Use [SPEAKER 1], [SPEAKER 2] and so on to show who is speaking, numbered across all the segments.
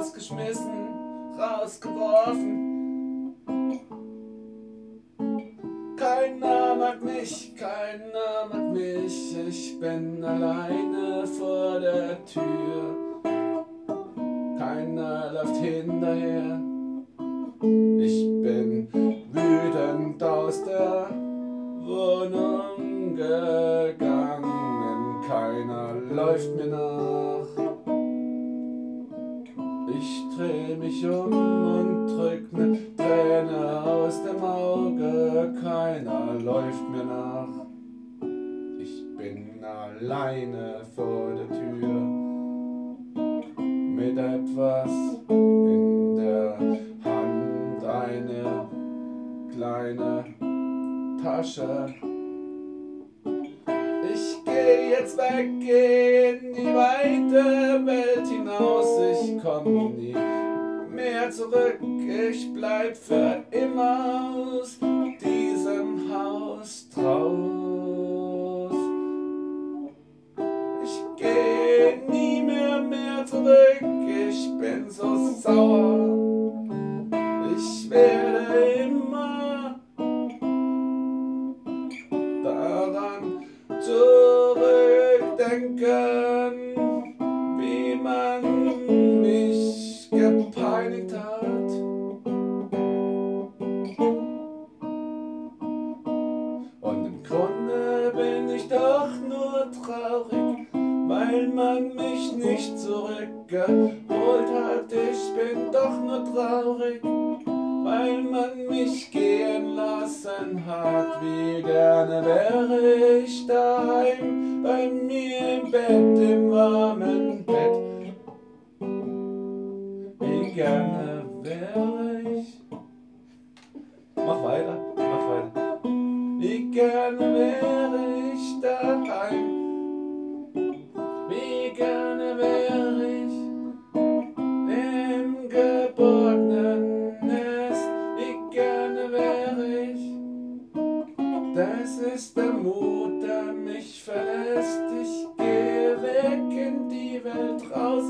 [SPEAKER 1] rausgeschmissen, rausgeworfen. Keiner mag mich, keiner mag mich, ich bin alleine vor der Tür. Keiner läuft hinterher, ich bin wütend aus der Wohnung gegangen, keiner läuft mir nach. Ich dreh mich um und drück ne Träne aus dem Auge, keiner läuft mir nach. Ich bin alleine vor der Tür mit etwas in der Hand, eine kleine Tasche. Jetzt weg die weite Welt hinaus, ich komm nie mehr zurück, ich bleib für immer aus diesem Haus draus. Ich geh nie mehr mehr zurück, ich bin so sauer, ich werde immer man mich gepeinigt hat. Und im Grunde bin ich doch nur traurig, weil man mich nicht zurückgeholt hat. Ich bin doch nur traurig, weil man mich gehen lassen hat. Wie gerne wäre ich daheim bei mir im Bett, im warmen Bett. Mach weiter, mach weiter. Wie gerne wäre ich daheim. Wie gerne wäre ich im geborgenen Nest. Wie gerne wäre ich. Das ist der Mut, der mich verlässt. Ich gehe weg in die Welt raus.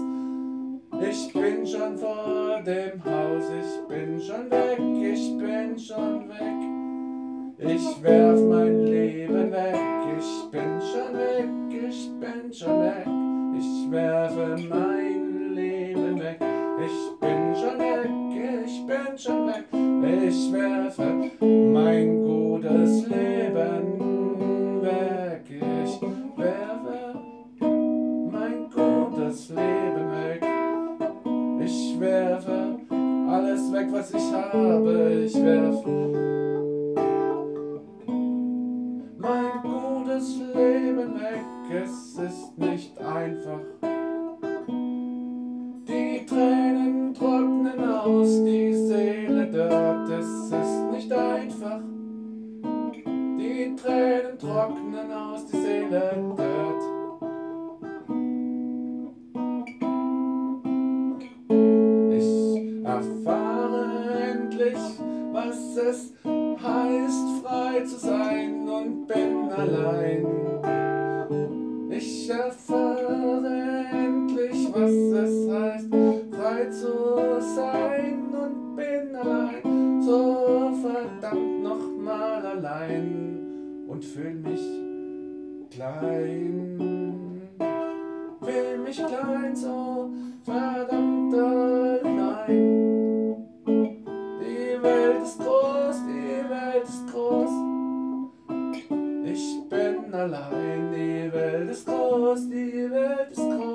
[SPEAKER 1] Ich bin schon vor dem Haus, ich bin schon weg, ich bin schon weg. Ich werf mein Leben weg, ich bin schon weg, ich bin schon weg. Ich werfe mein Leben weg, ich bin schon weg, ich bin schon weg. Ich werfe mein gutes Leben weg, ich werfe mein gutes Leben weg, was ich habe. Ich werfe mein gutes Leben weg. Es ist nicht einfach. Die Tränen trocknen aus, die Seele dort. Es ist nicht einfach. Die Tränen trocknen aus, die Seele dort. Was es heißt, frei zu sein und bin allein. Ich erfahre endlich, was es heißt, frei zu sein und bin allein. So verdammt nochmal allein und fühl mich klein. Will mich klein, so verdammt allein. denn die Welt ist groß, die Welt ist groß.